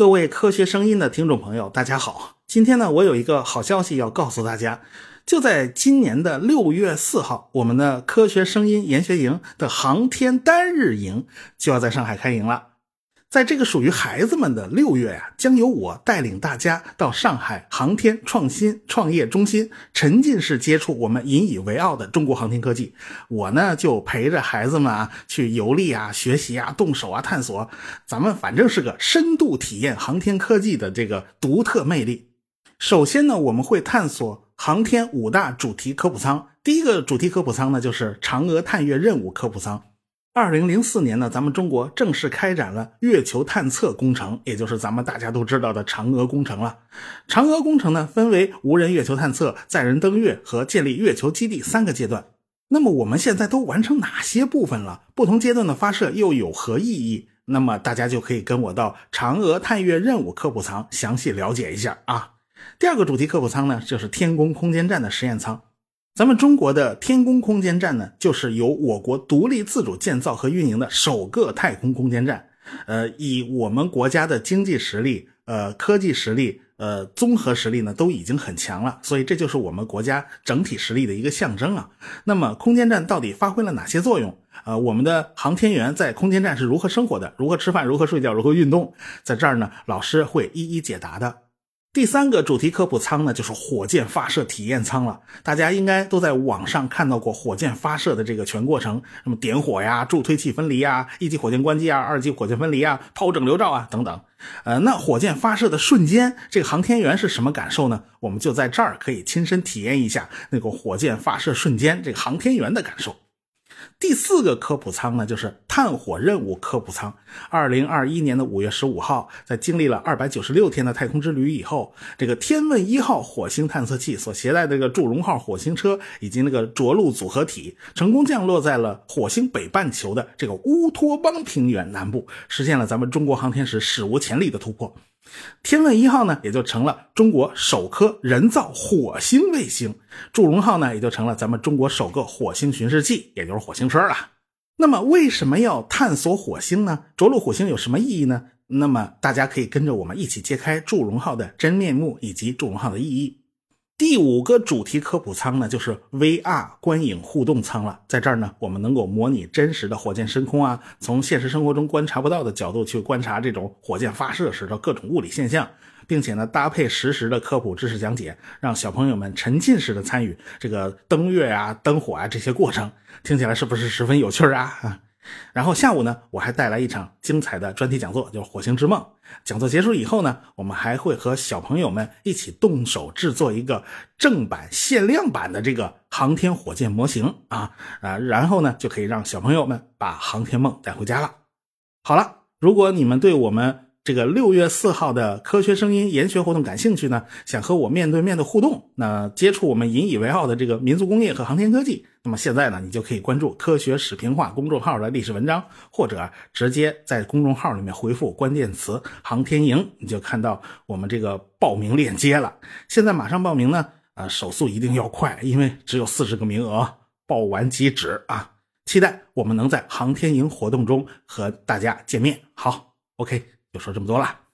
各位科学声音的听众朋友，大家好。今天呢，我有一个好消息要告诉大家，就在今年的六月四号，我们的科学声音研学营的航天单日营就要在上海开营了。在这个属于孩子们的六月呀，将由我带领大家到上海航天创新创业中心，沉浸式接触我们引以为傲的中国航天科技。我呢就陪着孩子们啊去游历啊、学习啊、动手啊、探索。咱们反正是个深度体验航天科技的这个独特魅力。首先呢，我们会探索航天五大主题科普舱。第一个主题科普舱呢，就是嫦娥探月任务科普舱。二零零四年呢，咱们中国正式开展了月球探测工程，也就是咱们大家都知道的嫦娥工程了。嫦娥工程呢，分为无人月球探测、载人登月和建立月球基地三个阶段。那么我们现在都完成哪些部分了？不同阶段的发射又有何意义？那么大家就可以跟我到嫦娥探月任务科普舱详细了解一下啊。第二个主题科普舱呢，就是天宫空间站的实验舱。咱们中国的天宫空间站呢，就是由我国独立自主建造和运营的首个太空空间站。呃，以我们国家的经济实力、呃科技实力、呃综合实力呢，都已经很强了，所以这就是我们国家整体实力的一个象征啊。那么，空间站到底发挥了哪些作用？呃，我们的航天员在空间站是如何生活的？如何吃饭？如何睡觉？如何运动？在这儿呢，老师会一一解答的。第三个主题科普舱呢，就是火箭发射体验舱了。大家应该都在网上看到过火箭发射的这个全过程，什么点火呀、助推器分离啊、一级火箭关机啊、二级火箭分离啊、抛整流罩啊等等。呃，那火箭发射的瞬间，这个航天员是什么感受呢？我们就在这儿可以亲身体验一下那个火箭发射瞬间这个航天员的感受。第四个科普舱呢，就是探火任务科普舱。二零二一年的五月十五号，在经历了二百九十六天的太空之旅以后，这个天问一号火星探测器所携带的这个祝融号火星车以及那个着陆组合体，成功降落在了火星北半球的这个乌托邦平原南部，实现了咱们中国航天史史无前例的突破。天问一号呢，也就成了中国首颗人造火星卫星；祝融号呢，也就成了咱们中国首个火星巡视器，也就是火星车了。那么，为什么要探索火星呢？着陆火星有什么意义呢？那么，大家可以跟着我们一起揭开祝融号的真面目以及祝融号的意义。第五个主题科普舱呢，就是 VR 观影互动舱了。在这儿呢，我们能够模拟真实的火箭升空啊，从现实生活中观察不到的角度去观察这种火箭发射时的各种物理现象，并且呢，搭配实时的科普知识讲解，让小朋友们沉浸式的参与这个登月啊、登火啊这些过程，听起来是不是十分有趣啊？然后下午呢，我还带来一场精彩的专题讲座，就是《火星之梦》。讲座结束以后呢，我们还会和小朋友们一起动手制作一个正版限量版的这个航天火箭模型啊啊，然后呢，就可以让小朋友们把航天梦带回家了。好了，如果你们对我们。这个六月四号的科学声音研学活动感兴趣呢？想和我面对面的互动，那接触我们引以为傲的这个民族工业和航天科技，那么现在呢，你就可以关注科学史评话公众号的历史文章，或者直接在公众号里面回复关键词“航天营”，你就看到我们这个报名链接了。现在马上报名呢，呃，手速一定要快，因为只有四十个名额，报完即止啊！期待我们能在航天营活动中和大家见面。好，OK。就说这么多了。